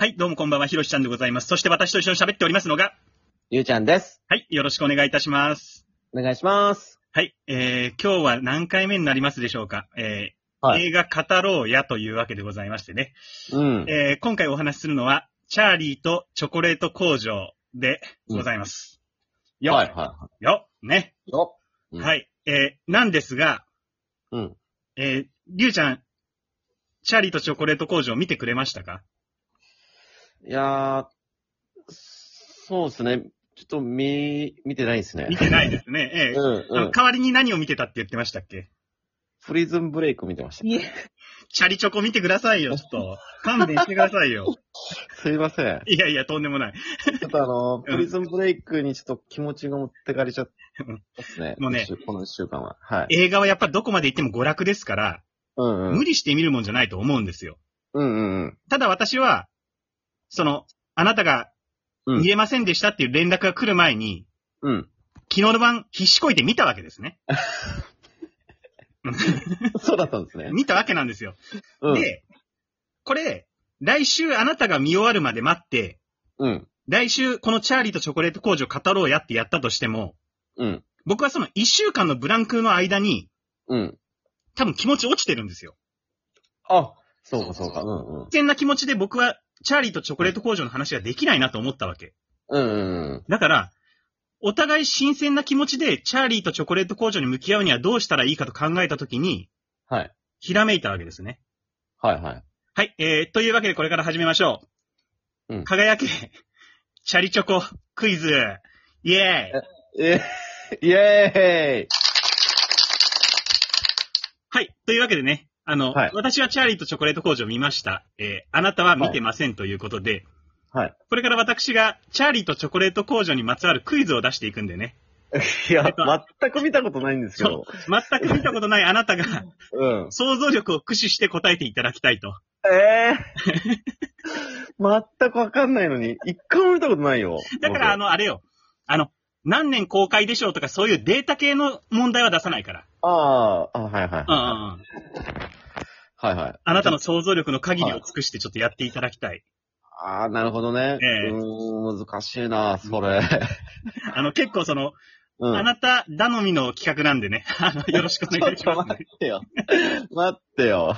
はい、どうもこんばんは、ひろしちゃんでございます。そして私と一緒に喋っておりますのが、ゆうちゃんです。はい、よろしくお願いいたします。お願いします。はい、えー、今日は何回目になりますでしょうか。えーはい映画語ろうやというわけでございましてね。うん。えー、今回お話しするのは、チャーリーとチョコレート工場でございます。よ、はいはよ、ね。い。ようんはい、えー、なんですが、うん。えー、りゅうちゃん、チャーリーとチョコレート工場見てくれましたか？いやー、そうですね。ちょっと見、見てないですね。見てないですね。えーうんあうん。の代わりに何を見てたって言ってましたっけ？プリズンブレイク見てました。チャリチョコ見てくださいよ、ちょっと。勘弁してくださいよ。すいません。いやいや、とんでもない。ちょっとあの、プリズンブレイクにちょっと気持ちが持ってかれちゃったですね。もうね一週この一週間は。はい。映画はやっぱどこまで行っても娯楽ですから、うんうん。無理して見るもんじゃないと思うんですよ。うんうんうん。ただ私は、その、あなたがうん見えませんでしたっていう連絡が来る前に、うん。昨日の晩必死こいて見たわけですね。そうだったんですね。見たわけなんですよ。うん。で、これ、来週あなたが見終わるまで待って、うん。来週このチャーリーとチョコレート工場語ろうやってやったとしても、うん。僕はその一週間のブランクの間に、うん。多分気持ち落ちてるんですよ。あ、そうかそうか。うんうん。自然な気持ちで僕は、チャーリーとチョコレート工場の話ができないなと思ったわけ。うん。だから、お互い新鮮な気持ちで、チャーリーとチョコレート工場に向き合うにはどうしたらいいかと考えたときに、はい。ひらめいたわけですね。はいはい。はい、えー、というわけでこれから始めましょう。うん輝け、チャリチョコ、クイズ、イエーイえ、イェーイはい、というわけでね、あの、はい私はチャーリーとチョコレート工場を見ました。えー、あなたは見てませんということで、はい。これから私が、チャーリーとチョコレート工場にまつわるクイズを出していくんでね。いやえっと、全く見たことないんですけど。全く見たことないあなたが、うん。想像力を駆使して答えていただきたいと。ええ 全くわかんないのに、一回も見たことないよ。だから、あの、の、あれよ。あの、何年公開でしょうとかそういうデータ系の問題は出さないから。ああ、あはいはい。うんうんうん。はいはい。あなたの想像力の限りを尽くしてちょっとやっていただきたい。ああ、なるほどね。ええうーん、難しいな、それ。あの、結構その、うん。あなた頼みの企画なんでね。あの、よろしくお願いしちょっとます、待ってよ。待ってよ。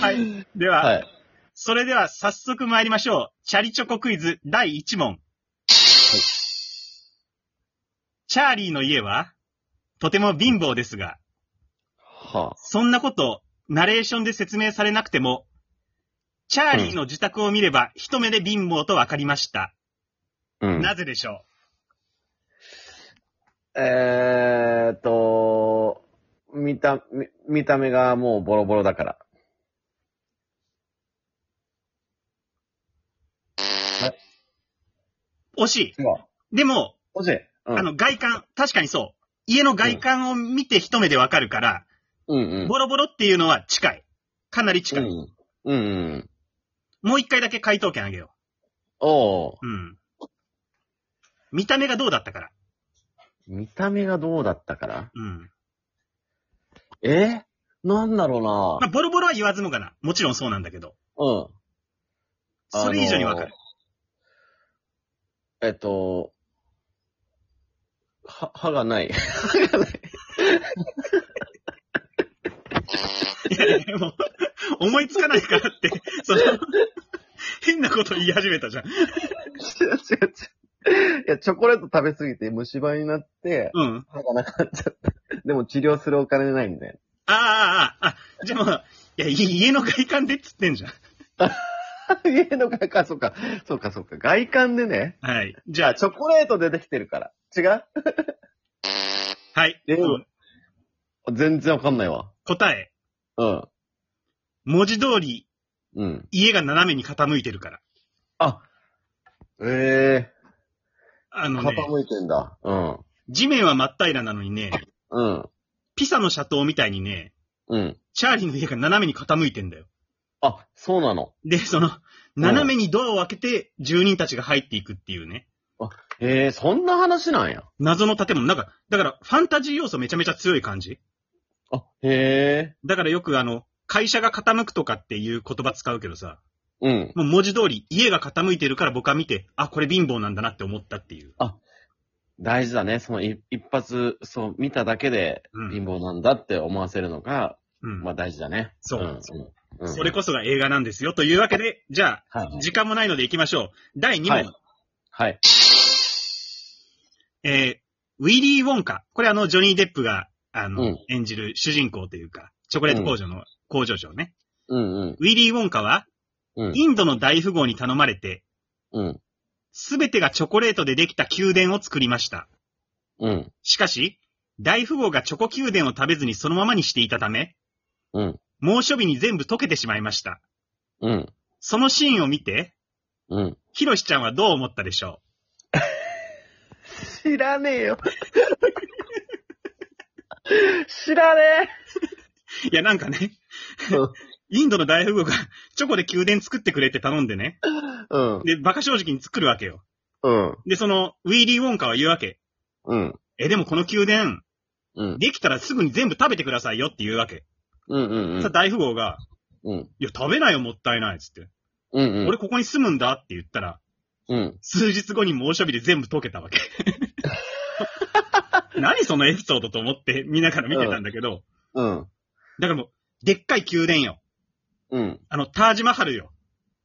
はい。では、はい。それでは早速参りましょう。チャリチョコクイズ第1問。チャーリーの家は、とても貧乏ですが、はそんなこと、ナレーションで説明されなくても、チャーリーの自宅を見れば、一目で貧乏とわかりました。あ。うん。なぜでしょえーっと、見た、見見た目がもうボロボロだから。う惜しい。でも、欲しい。うん。あの、外観、確かにそう。家の外観を見て一目でわかるから、うんうん。ボロボロっていうのは近い。かなり近い。うん。うんうん。もう一回だけ回答権あげよおー。う。うん。見た目がどうだったから。見た目がどうだったから？うん。え？なんだろうまあ、なボロボロは言わずもがな。もちろんそうなんだけど。うん。それ以上にわかる。えっと、は、歯がない。歯がない。いやでも、思いつかないからって、その、変なこと言い始めたじゃん。違う違う違う。いや、チョコレート食べ過ぎて虫歯になって、うん。歯がなくなっちゃった。でも治療するお金ないんで。ああ、ああ、あ、じゃあもう、いや、い家の外観でっつってんじゃん。家の外観、そうか、そうか、そうか。外観でね。はい。じじゃあ、ゃあ、チョコレートでできてるから。違う？はい。えうん全然わかんないわ。答え。うん。文字通り、うん。家が斜めに傾いてるから。あ、ええあのね、傾いてんだ。うん。地面は真っ平らなのにね、うん。ピサの斜塔みたいにね、うん。チャーリーの家が斜めに傾いてんだよ。あ、そうなの。で、その、斜めにドアを開けて住人たちが入っていくっていうね。へえ、そんな話なんや。謎の建物。なんか、だから、ファンタジー要素めちゃめちゃ強い感じ。あ、へえ。だからよくあの、会社が傾くとかっていう言葉使うけどさ、うん。もう文字通り家が傾いてるから僕は見て、あ、これ貧乏なんだなって思ったっていう。大事だね。その一一発、そう、見ただけでうん貧乏なんだって思わせるのが、うん。まあ大事だね。そううん。うん。それこそが映画なんですよ。というわけで、じゃあ、はいはい。時間もないので行きましょう。第2問。はいはい。えー、ウィリー・ウォンカ。これあの、ジョニー・デップが、あの、うん演じる主人公というか、チョコレート工場の工場長ね。うんうん。ウィリー・ウォンカは、うん。インドの大富豪に頼まれて、うん。すべてがチョコレートでできた宮殿を作りました。うん。しかし、大富豪がチョコ宮殿を食べずにそのままにしていたため、うん。猛暑日に全部溶けてしまいました。うん。そのシーンを見て、うん。ヒロシちゃんはどう思ったでしょ知らねえよ。知らねういや、なんかね、え。インドの大富豪がチョコで宮殿作ってくれって頼んでね。うん。で、馬鹿正直に作るわけよ。うん。で、その、ウィーリー・ウォンカは言うわけ。うん。え、でもこの宮殿、うん。できたらすぐに全部食べてくださいよって言うわけ。うん。うん。さ、大富豪が、うん。いや、食べないよ、もったいない、つって。うん。うん。俺ここに住むんだって言ったら、うん。数日後に猛暑日で全部溶けたわけ。何そのエピソードと思って見ながら見てたんだけど、うん。だからもう、でっかい宮殿よ。うん。あの、タージマハルよ。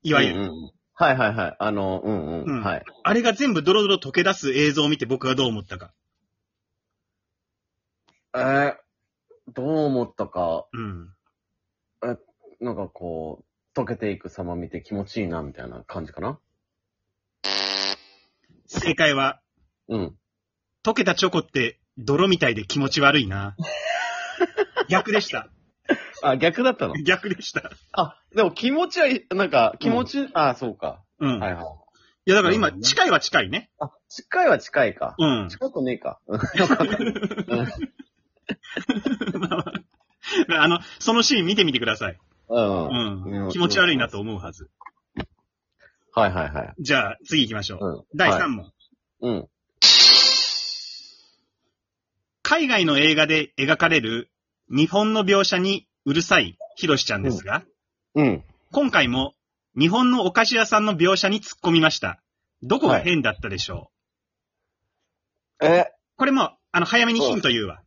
いわゆる。はいはいはい。あの、うんううんん。はい。あれが全部ドロドロ溶け出す映像を見て僕はどう思ったか。えー、どう思ったか、うん。なんかこう、溶けていく様見て気持ちいいな、みたいな感じかな正解は、うん。溶けたチョコって泥みたいで気持ち悪いな。逆でした。あ、逆だったの？逆でした。あ、でも気持ちはいい、なんか、気持ち、あ、そうか。うん。いはいはい。や、だから今、近いは近いね。あ、近いは近いか。うん。近くねえか。うんよかった。あの、そのシーン見てみてください。うん。ううんん。気持ち悪いなと思うはず。はいはいはい。じゃあ、次行きましょう。うん。第3はい問。うん。海外の映画で描かれる日本の描写にうるさいヒロシちゃんですが、うん。今回も日本のお菓子屋さんの描写に突っ込みました。どこが変だったでしょう、え、これも、あの、早めにヒント言うわ。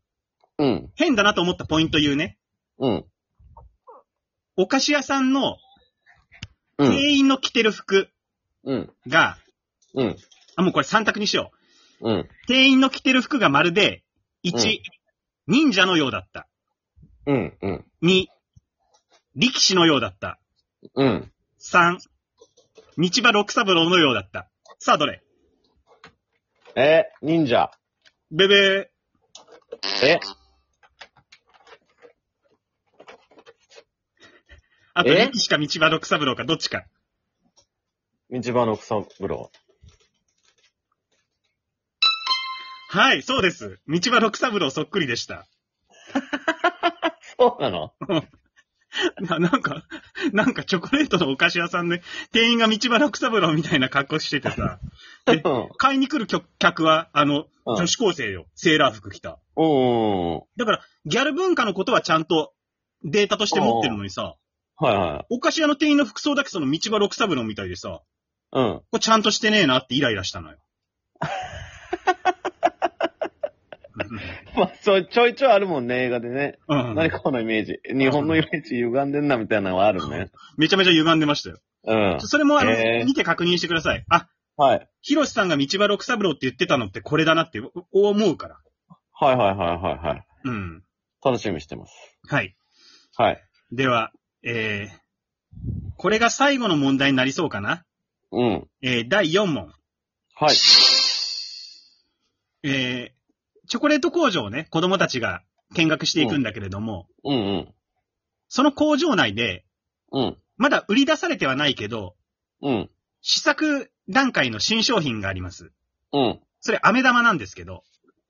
うん。変だなと思ったポイント言うね。うん。お菓子屋さんのうん。店員の着てる服うん。が、うん。あ、もうこれ3択にしよう。うん。店員の着てる服がまるで、1、うん忍者のようだった。うん。うん。2、力士のようだった。うん。3、道場六三郎のようだった。さあ、どれ？え、忍者。ベベえ、ー。あと、え？力士か道場六三郎かどっちか。道場の草風はい、そうです。道場六三郎そっくりでした。そうなの？ななんか、なんかチョコレートのお菓子屋さんで、店員が道場六三郎みたいな格好しててさ、え買いに来る客客は、あの、うん女子高生よ。セーラー服着た。うん。だから、ギャル文化のことはちゃんとデータとして持ってるのにさ、はいはい。お菓子屋の店員の服装だけその道場六三郎みたいでさ、うん。これちゃんとしてねえなってイライラしたのよ。まあ、そう、ちょいちょいあるもんね、映画でね。うん、何このイメージ。日本のイメージ歪んでんな、みたいなのはあるね。めちゃめちゃ歪んでましたよ。うん。それもあの、見て確認してください。あ、はい。ヒロシさんが道場六三郎って言ってたのってこれだなってお思うから。はいはいはいはいはい。うん。楽しみにしてます。はい。はい。では、えー、これが最後の問題になりそうかな？うん。えー、第4問。はい。えー、チョコレート工場をね、子供たちが見学していくんだけれども、うんうん。その工場内で、うん。まだ売り出されてはないけど、うん。試作段階の新商品があります。うん。それ、飴玉なんですけど、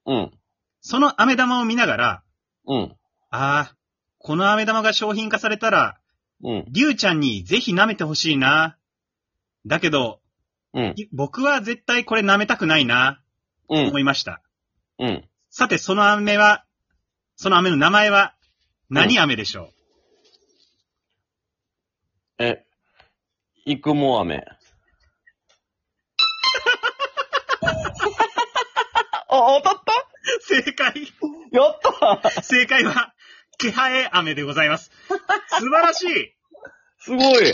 うん。その飴玉を見ながら、うん。ああ、この飴玉が商品化されたら、うん。りゅうちゃんにぜひ舐めてほしいな。だけど、うん。い僕は絶対これ舐めたくないな、うん思。いました。うん。さて、その飴は、その飴の名前は、何飴でしょえ、育毛飴。あ、当たった？正解やった正解は、気配飴でございます。素晴らしいすごい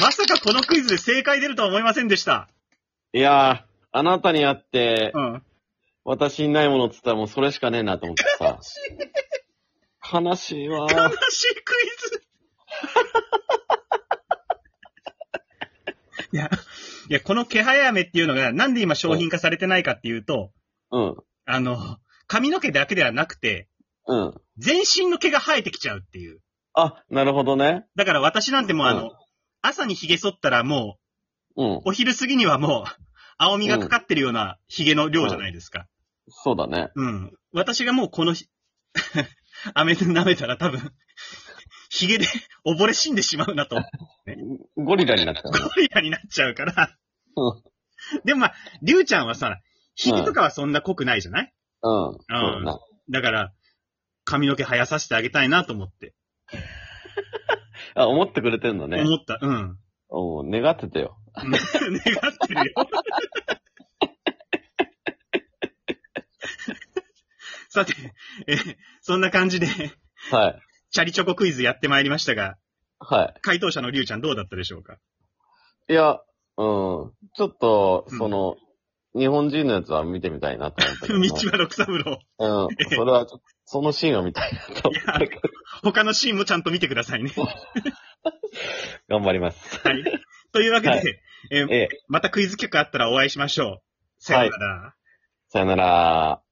まさかこのクイズで正解出るとは思いませんでした。いやー、あなたに会って、うん。私にないものって言ったらもうそれしかねえなと思ってさ。悲しいわ悲ー。しいクイズ いや、いや、この気配飴っていうのが、なんで今商品化されてないかっていうと、うん。あの、髪の毛だけではなくて、うん。全身の毛が生えてきちゃうっていう。あ、なるほどね。だから私なんてもうあの、うん朝に髭剃ったらもうんう、。お昼過ぎにはもう、青みがかかってるような髭の量じゃないですか。そうだね。うん。私がもうこのひ、飴で舐めたら多分、髭で溺れ死んでしまうなと、ゴリラになったゴね。リラになっちゃうから。うんでもまあ、りゅうちゃんはさ、髭とかはそんな濃くないじゃない、うん。そうだな。だから、髪の毛生やさせてあげたいなと思って。あ、思ってくれてんのね。思った。うん。おう願ってたよ。願ってるよ。さて、えーそんな感じで、はい。チャリチョコクイズやってまいりましたが、は回答者のりゅうちゃんどうだったでしょうか？い。いや、うん。ちょっと、うんその、日本人のやつは見てみたいなと思ったけど 道場六三郎。な。うん。それはちょっと、そのシーンを見たいなと思ったけど。他のシーンもちゃんと見てくださいね。頑張ります。はい。というわけで、はいえーええ。またクイズ企画あったらお会いしましょう。さようなら。さよなら。